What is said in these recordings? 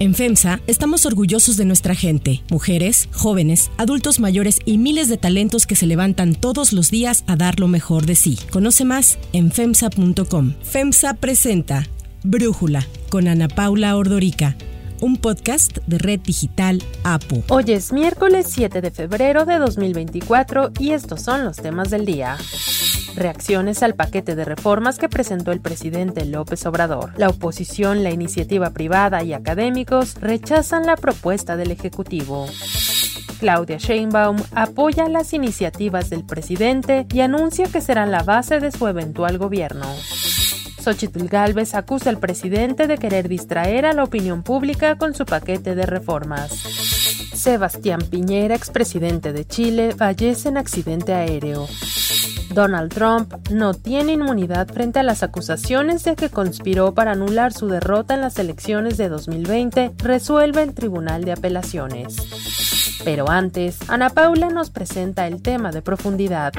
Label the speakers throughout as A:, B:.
A: En FEMSA estamos orgullosos de nuestra gente, mujeres, jóvenes, adultos mayores y miles de talentos que se levantan todos los días a dar lo mejor de sí. Conoce más en FEMSA.com. FEMSA presenta Brújula con Ana Paula Ordorica un podcast de Red Digital APO.
B: Hoy es miércoles 7 de febrero de 2024 y estos son los temas del día. Reacciones al paquete de reformas que presentó el presidente López Obrador. La oposición, la iniciativa privada y académicos rechazan la propuesta del Ejecutivo. Claudia Sheinbaum apoya las iniciativas del presidente y anuncia que serán la base de su eventual gobierno. Xochitl Galvez acusa al presidente de querer distraer a la opinión pública con su paquete de reformas. Sebastián Piñera, expresidente de Chile, fallece en accidente aéreo. Donald Trump no tiene inmunidad frente a las acusaciones de que conspiró para anular su derrota en las elecciones de 2020, resuelve el Tribunal de Apelaciones. Pero antes, Ana Paula nos presenta el tema de profundidad.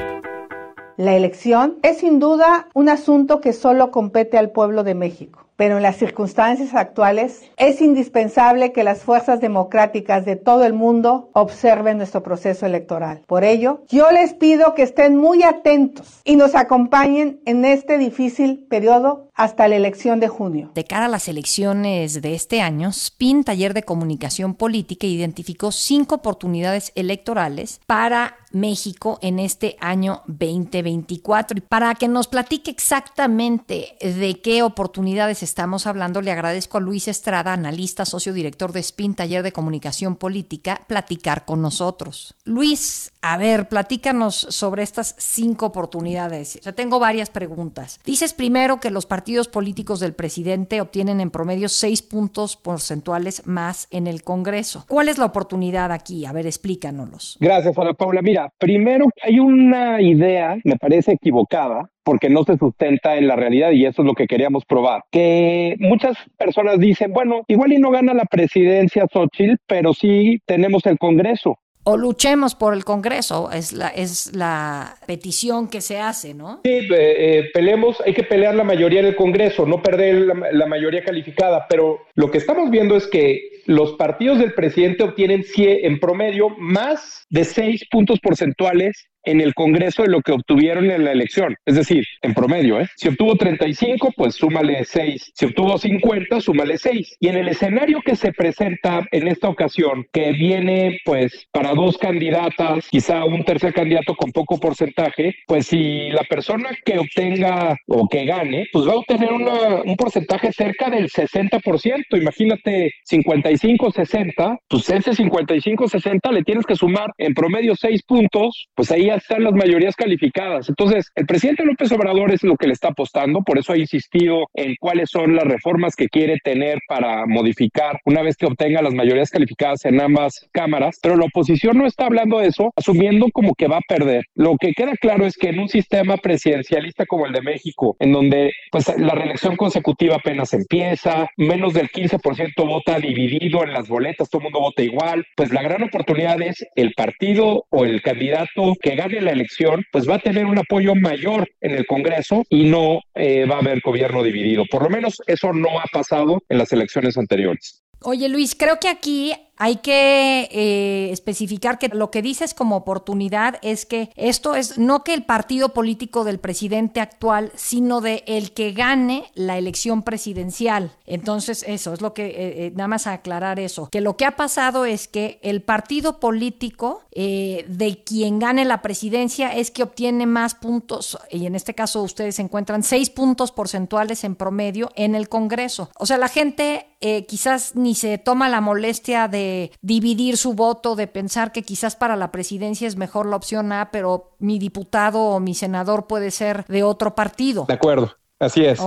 C: La elección es sin duda un asunto que solo compete al pueblo de México pero en las circunstancias actuales es indispensable que las fuerzas democráticas de todo el mundo observen nuestro proceso electoral. Por ello, yo les pido que estén muy atentos y nos acompañen en este difícil periodo hasta la elección de junio.
D: De cara a las elecciones de este año, SPIN, Taller de Comunicación Política, identificó cinco oportunidades electorales para México en este año 2024. Y para que nos platique exactamente de qué oportunidades estamos hablando, le agradezco a Luis Estrada, analista, socio director de SPIN, Taller de Comunicación Política, platicar con nosotros. Luis, a ver, platícanos sobre estas cinco oportunidades. O tengo varias preguntas. Dices primero que los partidos políticos del presidente obtienen en promedio seis puntos porcentuales más en el Congreso. ¿Cuál es la oportunidad aquí? A ver, explícanoslos.
E: Gracias, Ana Paula. Mira, primero hay una idea, me parece equivocada, porque no se sustenta en la realidad y eso es lo que queríamos probar. Que muchas personas dicen, bueno, igual y no gana la presidencia Xochitl, pero sí tenemos el Congreso.
D: O luchemos por el Congreso, es la, es la petición que se hace, ¿no?
E: Sí, eh, eh, peleemos, hay que pelear la mayoría en el Congreso, no perder la, la mayoría calificada, pero lo que estamos viendo es que los partidos del presidente obtienen en promedio más de seis puntos porcentuales en el Congreso de lo que obtuvieron en la elección. Es decir, en promedio, ¿eh? Si obtuvo 35, pues súmale 6. Si obtuvo 50, súmale 6. Y en el escenario que se presenta en esta ocasión, que viene pues para dos candidatas, quizá un tercer candidato con poco porcentaje, pues si la persona que obtenga o que gane, pues va a obtener un porcentaje cerca del 60%. Imagínate 55, 60, pues ese 55, 60 le tienes que sumar en promedio 6 puntos, pues ahí están las mayorías calificadas. Entonces, el presidente López Obrador es lo que le está apostando, por eso ha insistido en cuáles son las reformas que quiere tener para modificar una vez que obtenga las mayorías calificadas en ambas cámaras, pero la oposición no está hablando de eso, asumiendo como que va a perder. Lo que queda claro es que en un sistema presidencialista como el de México, en donde pues la reelección consecutiva apenas empieza, menos del 15% vota dividido en las boletas, todo el mundo vota igual, pues la gran oportunidad es el partido o el candidato que gane la elección, pues va a tener un apoyo mayor en el Congreso y no eh, va a haber gobierno dividido. Por lo menos eso no ha pasado en las elecciones anteriores.
D: Oye Luis, creo que aquí hay que eh, especificar que lo que dices como oportunidad es que esto es no que el partido político del presidente actual, sino de el que gane la elección presidencial. Entonces, eso es lo que, eh, eh, nada más aclarar eso, que lo que ha pasado es que el partido político de quien gane la presidencia es que obtiene más puntos, y en este caso ustedes encuentran seis puntos porcentuales en promedio en el Congreso. O sea, la gente quizás ni se toma la molestia de dividir su voto, de pensar que quizás para la presidencia es mejor la opción A, pero mi diputado o mi senador puede ser de otro partido.
E: De acuerdo. Así es.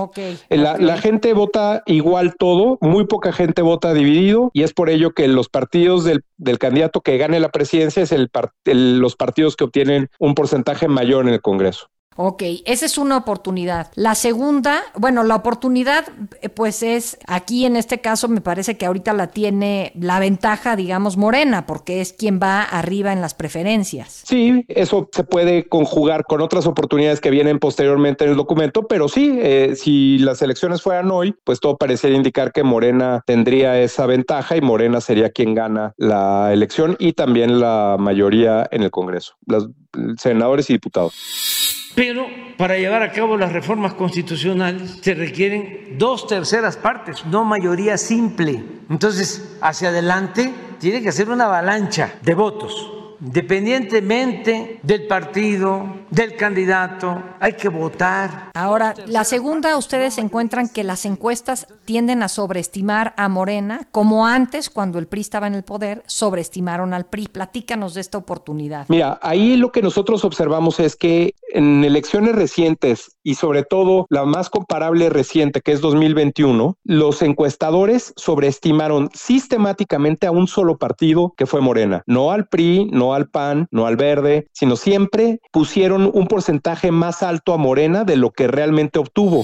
E: La, gente vota igual todo, muy poca gente vota dividido y es por ello que los partidos del, candidato que gane la presidencia es el, los partidos que obtienen un porcentaje mayor en el Congreso.
D: Ok, esa es una oportunidad. La segunda, bueno, la oportunidad eh, pues es, aquí en este caso me parece que ahorita la tiene la ventaja, digamos, Morena, porque es quien va arriba en las preferencias.
E: Sí, eso se puede conjugar con otras oportunidades que vienen posteriormente en el documento, pero sí, eh, si las elecciones fueran hoy, pues todo parecería indicar que Morena tendría esa ventaja y Morena sería quien gana la elección y también la mayoría en el Congreso, los senadores y diputados.
F: Pero para llevar a cabo las reformas constitucionales se requieren dos terceras partes, no mayoría simple. Entonces, hacia adelante tiene que ser una avalancha de votos independientemente del partido, del candidato, hay que votar.
D: Ahora, la segunda, ustedes encuentran que las encuestas tienden a sobreestimar a Morena, como antes, cuando el PRI estaba en el poder, sobreestimaron al PRI. Platícanos de esta oportunidad.
E: Mira, ahí lo que nosotros observamos es que en elecciones recientes y sobre todo la más comparable reciente, que es 2021, los encuestadores sobreestimaron sistemáticamente a un solo partido que fue Morena, no al PRI, no al PAN, no al Verde, sino siempre pusieron un porcentaje más alto a Morena de lo que realmente obtuvo.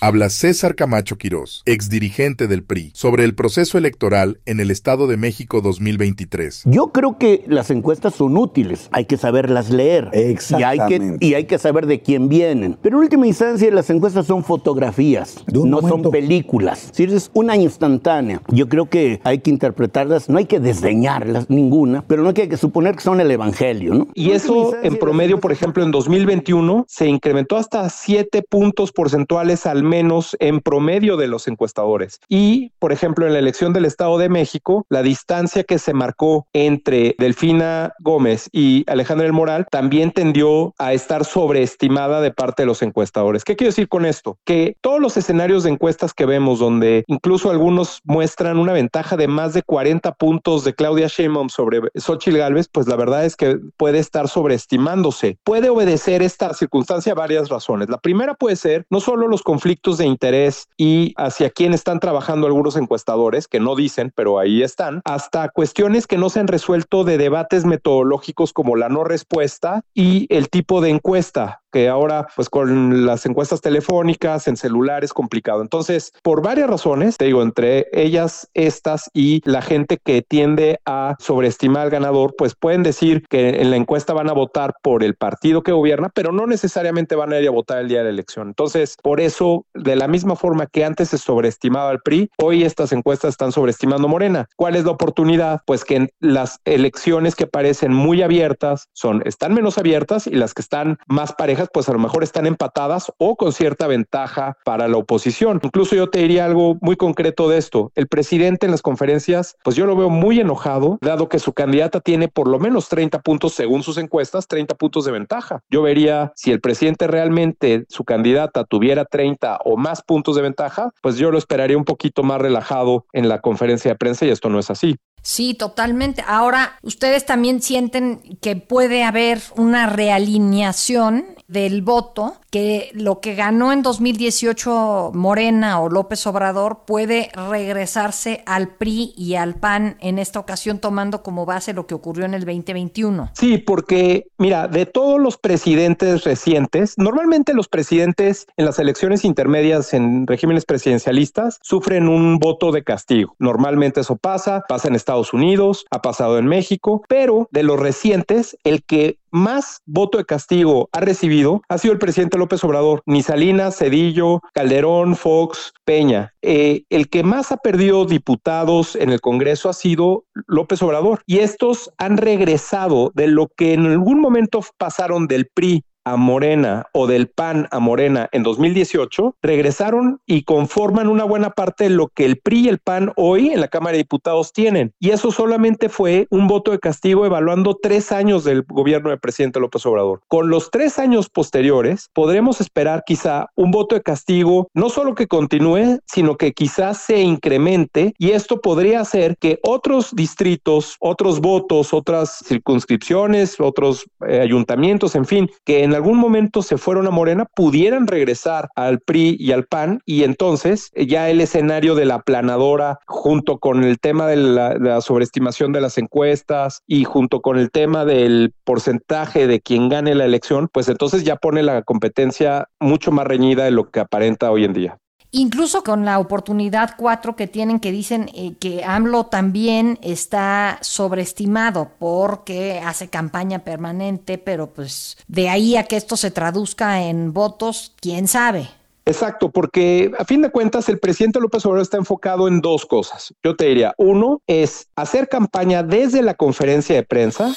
G: Habla César Camacho Quirós, exdirigente del PRI, sobre el proceso electoral en el Estado de México 2023.
H: Yo creo que las encuestas son útiles, hay que saberlas leer. Y hay que, y hay que saber de quién vienen. Pero en última instancia, las encuestas son fotografías, no son películas. Si es una instantánea, yo creo que hay que interpretarlas, no hay que desdeñarlas ninguna, pero no hay que suponer que son el evangelio. ¿no?
E: Y eso en promedio, por ejemplo, en 2021 se incrementó hasta 7 puntos porcentuales al menos en promedio de los encuestadores. Y, por ejemplo, en la elección del Estado de México, la distancia que se marcó entre Delfina Gómez y Alejandra del Moral también tendió a estar sobreestimada de parte de los encuestadores. ¿Qué quiero decir con esto? Que todos los escenarios de encuestas que vemos, donde incluso algunos muestran una ventaja de más de 40 puntos de Claudia Sheinbaum sobre Xochitl Gálvez, pues la verdad es que puede estar sobreestimándose. Puede obedecer esta circunstancia a varias razones. La primera puede ser no solo los conflictos de interés y hacia quién están trabajando algunos encuestadores, que no dicen, pero ahí están, hasta cuestiones que no se han resuelto de debates metodológicos como la no respuesta y el tipo de encuesta que ahora pues con las encuestas telefónicas en celular es complicado. Entonces, por varias razones, te digo, entre ellas estas y la gente que tiende a sobreestimar al ganador, pues pueden decir que en la encuesta van a votar por el partido que gobierna, pero no necesariamente van a ir a votar el día de la elección. Entonces, por eso, de la misma forma que antes se sobreestimaba al PRI, hoy estas encuestas están sobreestimando Morena. ¿Cuál es la oportunidad? Pues que las elecciones que parecen muy abiertas son están menos abiertas y las que están más parejas pues a lo mejor están empatadas o con cierta ventaja para la oposición. Incluso yo te diría algo muy concreto de esto. El presidente en las conferencias, pues yo lo veo muy enojado, dado que su candidata tiene por lo menos 30 puntos según sus encuestas, 30 puntos de ventaja. Yo vería si el presidente realmente, su candidata, tuviera 30 o más puntos de ventaja, pues yo lo esperaría un poquito más relajado en la conferencia de prensa y esto no es así.
D: Sí, totalmente. Ahora, ¿ustedes también sienten que puede haber una realineación del voto, que lo que ganó en 2018 Morena o López Obrador puede regresarse al PRI y al PAN en esta ocasión tomando como base lo que ocurrió en el 2021.
E: Sí, porque mira, de todos los presidentes recientes, normalmente los presidentes en las elecciones intermedias en regímenes presidencialistas sufren un voto de castigo. Normalmente eso pasa, pasa en Estados Unidos, ha pasado en México, pero de los recientes, el que más voto de castigo ha recibido ha sido el presidente López Obrador, ni Cedillo, Calderón, Fox, Peña. Eh, el que más ha perdido diputados en el Congreso ha sido López Obrador y estos han regresado de lo que en algún momento pasaron del PRI a Morena o del PAN a Morena en 2018, regresaron y conforman una buena parte de lo que el PRI y el PAN hoy en la Cámara de Diputados tienen. Y eso solamente fue un voto de castigo evaluando tres años del gobierno del presidente López Obrador. Con los tres años posteriores, podremos esperar quizá un voto de castigo, no solo que continúe, sino que quizás se incremente y esto podría hacer que otros distritos, otros votos, otras circunscripciones, otros eh, ayuntamientos, en fin, que en en algún momento se fueron a Morena pudieran regresar al PRI y al PAN y entonces ya el escenario de la planadora junto con el tema de la, de la sobreestimación de las encuestas y junto con el tema del porcentaje de quien gane la elección, pues entonces ya pone la competencia mucho más reñida de lo que aparenta hoy en día
D: incluso con la oportunidad cuatro que tienen que dicen eh, que AMLO también está sobreestimado porque hace campaña permanente, pero pues de ahí a que esto se traduzca en votos, quién sabe.
E: Exacto, porque a fin de cuentas el presidente López Obrador está enfocado en dos cosas. Yo te diría, uno es hacer campaña desde la conferencia de prensa.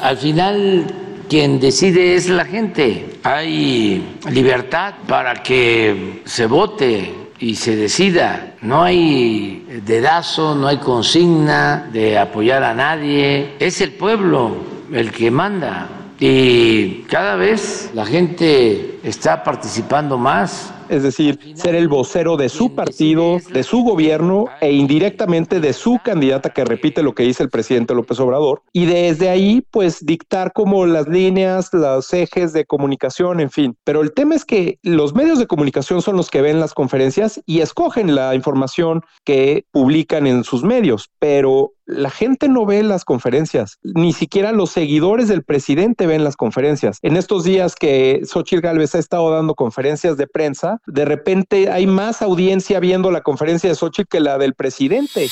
F: Al final quien decide es la gente. Hay libertad para que se vote y se decida. No hay dedazo, no hay consigna de apoyar a nadie. Es el pueblo el que manda. Y cada vez la gente está participando más
E: es decir, ser el vocero de su partido, de su gobierno e indirectamente de su candidata que repite lo que dice el presidente López Obrador. Y desde ahí, pues dictar como las líneas, los ejes de comunicación, en fin. Pero el tema es que los medios de comunicación son los que ven las conferencias y escogen la información que publican en sus medios, pero la gente no ve las conferencias, ni siquiera los seguidores del presidente ven las conferencias. En estos días que Xochitl Gálvez ha estado dando conferencias de prensa, de repente hay más audiencia viendo la conferencia de Xochitl que la del presidente.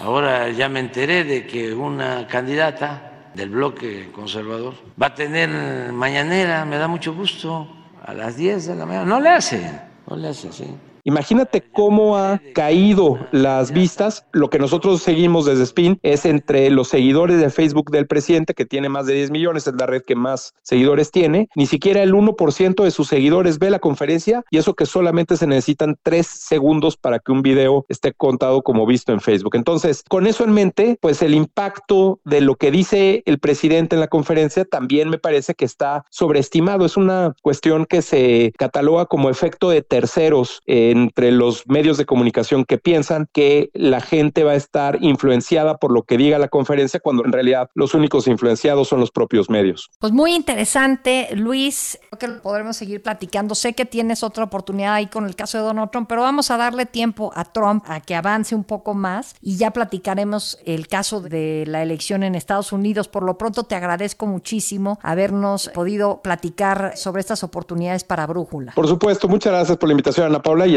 F: Ahora ya me enteré de que una candidata del bloque conservador va a tener mañanera, me da mucho gusto, a las 10 de la mañana. No le hace, no le hace, sí.
E: Imagínate cómo ha caído las vistas. Lo que nosotros seguimos desde Spin es entre los seguidores de Facebook del presidente, que tiene más de 10 millones, es la red que más seguidores tiene. Ni siquiera el 1% de sus seguidores ve la conferencia y eso que solamente se necesitan 3 segundos para que un video esté contado como visto en Facebook. Entonces, con eso en mente, pues el impacto de lo que dice el presidente en la conferencia también me parece que está sobreestimado. Es una cuestión que se cataloga como efecto de terceros. Eh, entre los medios de comunicación que piensan que la gente va a estar influenciada por lo que diga la conferencia cuando en realidad los únicos influenciados son los propios medios.
D: Pues muy interesante, Luis. Creo que podremos seguir platicando. Sé que tienes otra oportunidad ahí con el caso de Donald Trump, pero vamos a darle tiempo a Trump a que avance un poco más y ya platicaremos el caso de la elección en Estados Unidos. Por lo pronto te agradezco muchísimo habernos podido platicar sobre estas oportunidades para Brújula.
E: Por supuesto, muchas gracias por la invitación, Ana Paula, y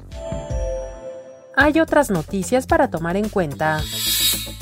B: hay otras noticias para tomar en cuenta.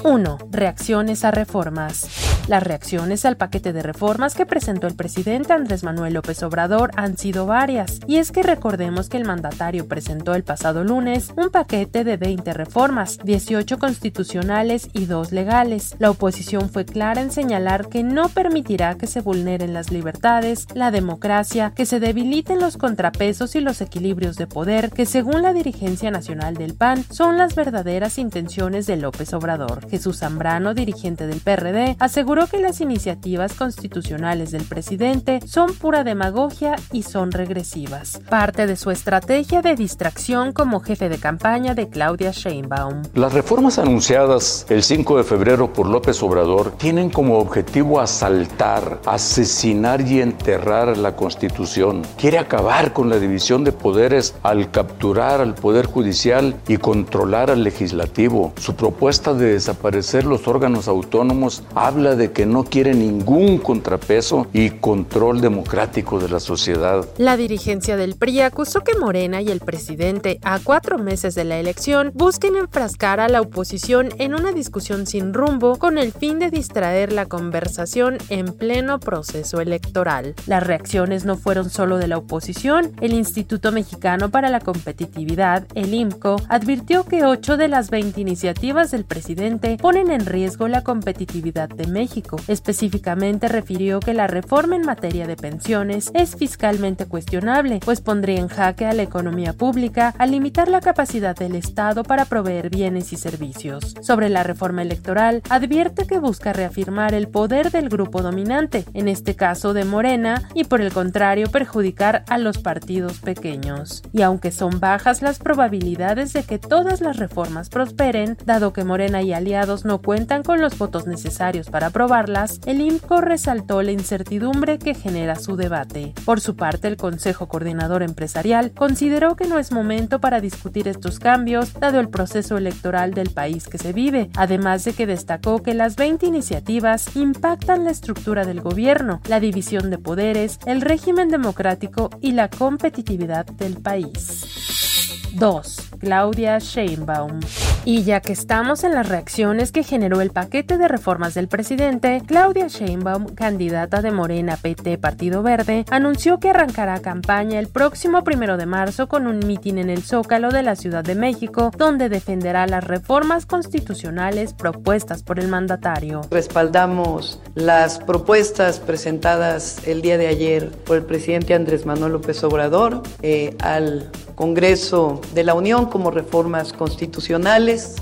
B: 1. Reacciones a reformas. Las reacciones al paquete de reformas que presentó el presidente Andrés Manuel López Obrador han sido varias, y es que recordemos que el mandatario presentó el pasado lunes un paquete de 20 reformas, 18 constitucionales y 2 legales. La oposición fue clara en señalar que no permitirá que se vulneren las libertades, la democracia, que se debiliten los contrapesos y los equilibrios de poder, que según la dirigencia nacional del PAN son las verdaderas intenciones de López Obrador. Jesús Zambrano, dirigente del PRD, aseguró que las iniciativas constitucionales del presidente son pura demagogia y son regresivas, parte de su estrategia de distracción como jefe de campaña de Claudia Sheinbaum.
I: Las reformas anunciadas el 5 de febrero por López Obrador tienen como objetivo asaltar, asesinar y enterrar la Constitución. Quiere acabar con la división de poderes al capturar al Poder Judicial y controlar al Legislativo. Su propuesta de desaparecer los órganos autónomos habla de que no quiere ningún contrapeso y control democrático de la sociedad.
B: La dirigencia del PRI acusó que Morena y el presidente, a cuatro meses de la elección, busquen enfrascar a la oposición en una discusión sin rumbo con el fin de distraer la conversación en pleno proceso electoral. Las reacciones no fueron solo de la oposición. El Instituto Mexicano para la Competitividad, el IMCO, advirtió que ocho de las 20 iniciativas del presidente ponen en riesgo la competitividad de México Específicamente refirió que la reforma en materia de pensiones es fiscalmente cuestionable, pues pondría en jaque a la economía pública al limitar la capacidad del Estado para proveer bienes y servicios. Sobre la reforma electoral, advierte que busca reafirmar el poder del grupo dominante, en este caso de Morena, y por el contrario perjudicar a los partidos pequeños. Y aunque son bajas las probabilidades de que todas las reformas prosperen, dado que Morena y aliados no cuentan con los votos necesarios para aprobarlas, el IMCO resaltó la incertidumbre que genera su debate. Por su parte, el Consejo Coordinador Empresarial consideró que no es momento para discutir estos cambios, dado el proceso electoral del país que se vive, además de que destacó que las 20 iniciativas impactan la estructura del gobierno, la división de poderes, el régimen democrático y la competitividad del país. 2. Claudia Sheinbaum. Y ya que estamos en las reacciones que generó el paquete de reformas del presidente, Claudia Sheinbaum, candidata de Morena PT Partido Verde, anunció que arrancará campaña el próximo primero de marzo con un mitin en el Zócalo de la Ciudad de México, donde defenderá las reformas constitucionales propuestas por el mandatario.
J: Respaldamos las propuestas presentadas el día de ayer por el presidente Andrés Manuel López Obrador eh, al Congreso de la Unión como reformas constitucionales.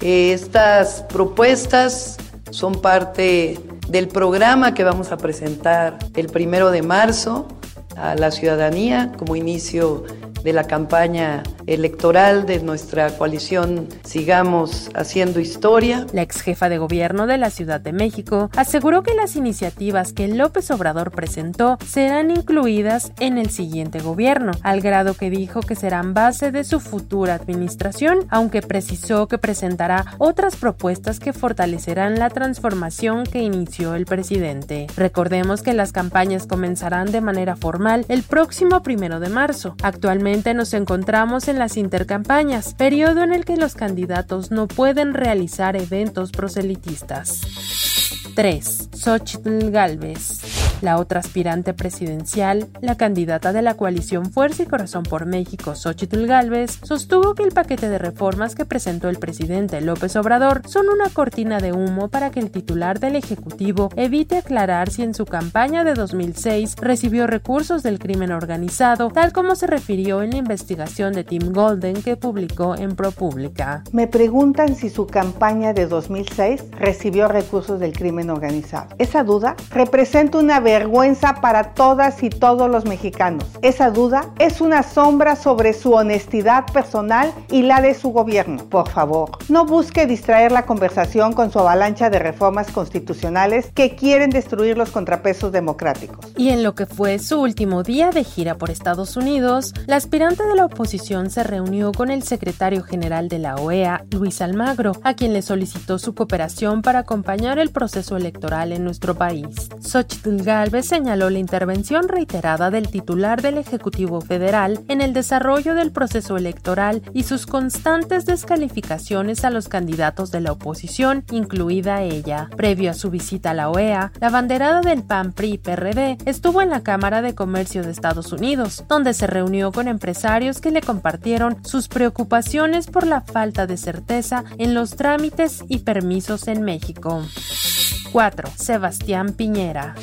J: Estas propuestas son parte del programa que vamos a presentar el primero de marzo a la ciudadanía como inicio de la campaña electoral de nuestra coalición Sigamos Haciendo Historia.
B: La ex jefa de gobierno de la Ciudad de México aseguró que las iniciativas que López Obrador presentó serán incluidas en el siguiente gobierno, al grado que dijo que serán base de su futura administración, aunque precisó que presentará otras propuestas que fortalecerán la transformación que inició el presidente. Recordemos que las campañas comenzarán de manera formal el próximo primero de marzo. Actualmente nos encontramos en las intercampañas, periodo en el que los candidatos no pueden realizar eventos proselitistas. 3. Xochitl Galvez. La otra aspirante presidencial, la candidata de la coalición Fuerza y Corazón por México, Xochitl Galvez, sostuvo que el paquete de reformas que presentó el presidente López Obrador son una cortina de humo para que el titular del Ejecutivo evite aclarar si en su campaña de 2006 recibió recursos del crimen organizado, tal como se refirió en la investigación de Tim Golden que publicó en ProPublica.
C: Me preguntan si su campaña de 2006 recibió recursos del crimen organizado. Esa duda representa una vergüenza para todas y todos los mexicanos. Esa duda es una sombra sobre su honestidad personal y la de su gobierno. Por favor, no busque distraer la conversación con su avalancha de reformas constitucionales que quieren destruir los contrapesos democráticos.
B: Y en lo que fue su último día de gira por Estados Unidos, la aspirante de la oposición se reunió con el secretario general de la OEA, Luis Almagro, a quien le solicitó su cooperación para acompañar el proceso electoral en nuestro país. Xochitl Galvez señaló la intervención reiterada del titular del Ejecutivo Federal en el desarrollo del proceso electoral y sus constantes descalificaciones a los candidatos de la oposición, incluida ella. Previo a su visita a la OEA, la banderada del PAN PRI PRD estuvo en la Cámara de Comercio de Estados Unidos, donde se reunió con empresarios que le compartieron sus preocupaciones por la falta de certeza en los trámites y permisos en México. 4. Sebastián Piñera.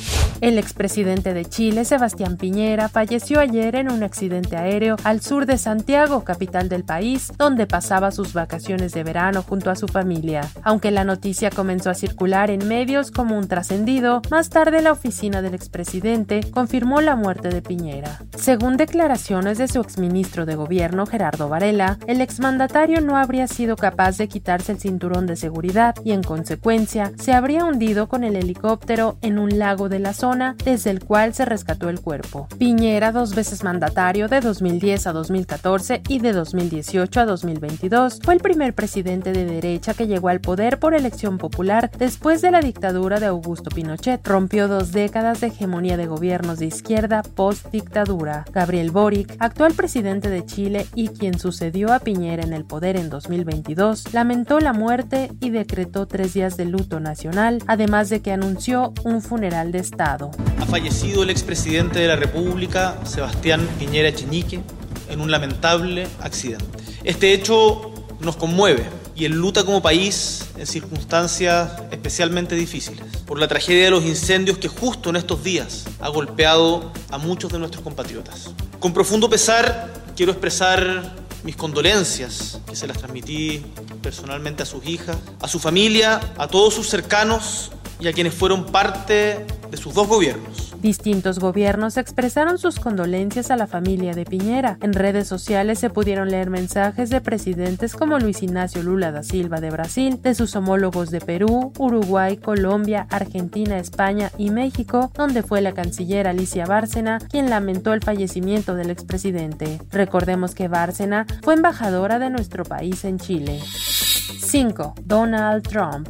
B: El expresidente de Chile, Sebastián Piñera, falleció ayer en un accidente aéreo al sur de Santiago, capital del país, donde pasaba sus vacaciones de verano junto a su familia. Aunque la noticia comenzó a circular en medios como un trascendido, más tarde la oficina del expresidente confirmó la muerte de Piñera. Según declaraciones de su exministro de gobierno, Gerardo Varela, el exmandatario no habría sido capaz de quitarse el cinturón de seguridad y, en consecuencia, se habría hundido con el helicóptero en un lago de la zona desde el cual se rescató el cuerpo. Piñera, dos veces mandatario de 2010 a 2014 y de 2018 a 2022, fue el primer presidente de derecha que llegó al poder por elección popular después de la dictadura de Augusto Pinochet. Rompió dos décadas de hegemonía de gobiernos de izquierda post-dictadura. Gabriel Boric, actual presidente de Chile y quien sucedió a Piñera en el poder en 2022, lamentó la muerte y decretó tres días de luto nacional, además de que anunció un funeral de Estado.
K: Ha fallecido el expresidente de la República, Sebastián Piñera Echeñique, en un lamentable accidente. Este hecho nos conmueve y en luta como país en circunstancias especialmente difíciles, por la tragedia de los incendios que justo en estos días ha golpeado a muchos de nuestros compatriotas. Con profundo pesar quiero expresar mis condolencias, que se las transmití personalmente a sus hijas, a su familia, a todos sus cercanos y a quienes fueron parte de sus dos gobiernos.
B: Distintos gobiernos expresaron sus condolencias a la familia de Piñera. En redes sociales se pudieron leer mensajes de presidentes como Luis Ignacio Lula da Silva de Brasil, de sus homólogos de Perú, Uruguay, Colombia, Argentina, España y México, donde fue la canciller Alicia Bárcena quien lamentó el fallecimiento del expresidente. Recordemos que Bárcena fue embajadora de nuestro país en Chile. 5. Donald Trump.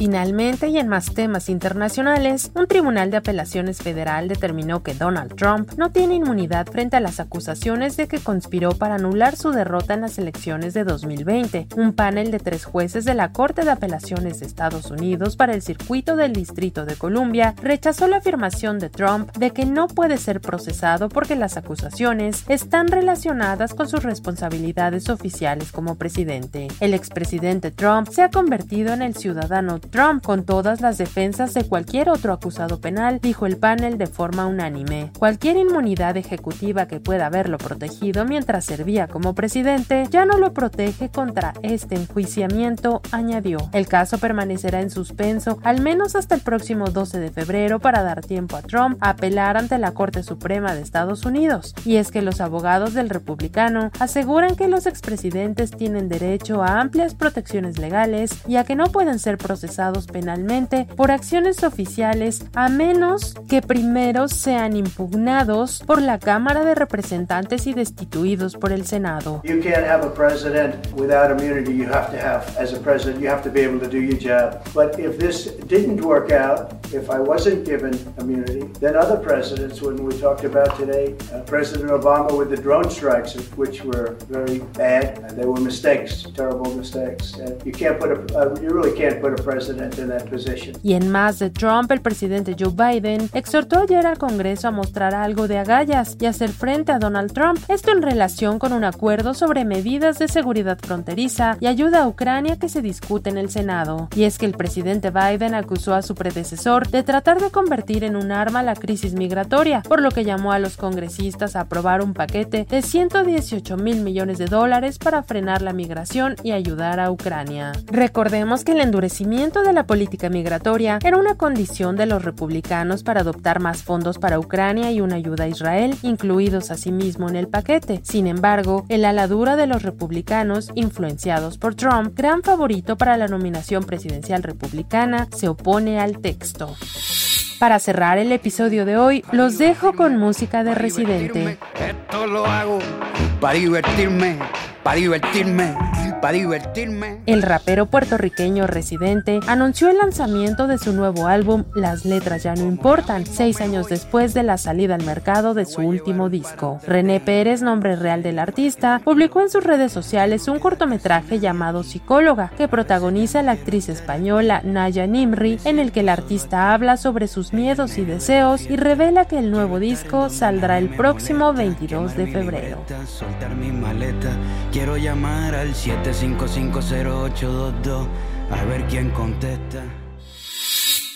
B: Finalmente, y en más temas internacionales, un tribunal de apelaciones federal determinó que Donald Trump no tiene inmunidad frente a las acusaciones de que conspiró para anular su derrota en las elecciones de 2020. Un panel de tres jueces de la Corte de Apelaciones de Estados Unidos para el circuito del Distrito de Columbia rechazó la afirmación de Trump de que no puede ser procesado porque las acusaciones están relacionadas con sus responsabilidades oficiales como presidente. El expresidente Trump se ha convertido en el ciudadano Trump con todas las defensas de cualquier otro acusado penal, dijo el panel de forma unánime. Cualquier inmunidad ejecutiva que pueda haberlo protegido mientras servía como presidente ya no lo protege contra este enjuiciamiento, añadió. El caso permanecerá en suspenso al menos hasta el próximo 12 de febrero para dar tiempo a Trump a apelar ante la Corte Suprema de Estados Unidos. Y es que los abogados del republicano aseguran que los expresidentes tienen derecho a amplias protecciones legales y a que no pueden ser procesados penalmente por acciones oficiales a menos que primero sean impugnados por la Cámara de Representantes y destituidos por el Senado.
L: You can't have a president without immunity. You have to have, as a president, you have to be able to do your job. But if this didn't work out, if I wasn't given immunity, then other presidents, when we talked about today, uh, President Obama with the drone strikes, which were very bad, and they were mistakes, terrible mistakes. And you can't put a, uh, you really can't put a president
B: y en más de Trump, el presidente Joe Biden exhortó ayer al Congreso a mostrar algo de agallas y hacer frente a Donald Trump, esto en relación con un acuerdo sobre medidas de seguridad fronteriza y ayuda a Ucrania que se discute en el Senado. Y es que el presidente Biden acusó a su predecesor de tratar de convertir en un arma la crisis migratoria, por lo que llamó a los congresistas a aprobar un paquete de 118 mil millones de dólares para frenar la migración y ayudar a Ucrania. Recordemos que el endurecimiento de la política migratoria era una condición de los republicanos para adoptar más fondos para Ucrania y una ayuda a Israel, incluidos asimismo en el paquete. Sin embargo, el aladura de los republicanos, influenciados por Trump, gran favorito para la nominación presidencial republicana, se opone al texto. Para cerrar el episodio de hoy, los dejo con música de Residente.
M: Esto lo hago para divertirme, para divertirme para divertirme.
B: El rapero puertorriqueño residente anunció el lanzamiento de su nuevo álbum Las letras ya no importan, seis años después de la salida al mercado de su último disco. René Pérez, nombre real del artista, publicó en sus redes sociales un cortometraje llamado Psicóloga, que protagoniza la actriz española Naya Nimri, en el que el artista habla sobre sus miedos y deseos y revela que el nuevo disco saldrá el próximo 22 de febrero.
M: Quiero llamar al 7 7550822 a ver quién contesta.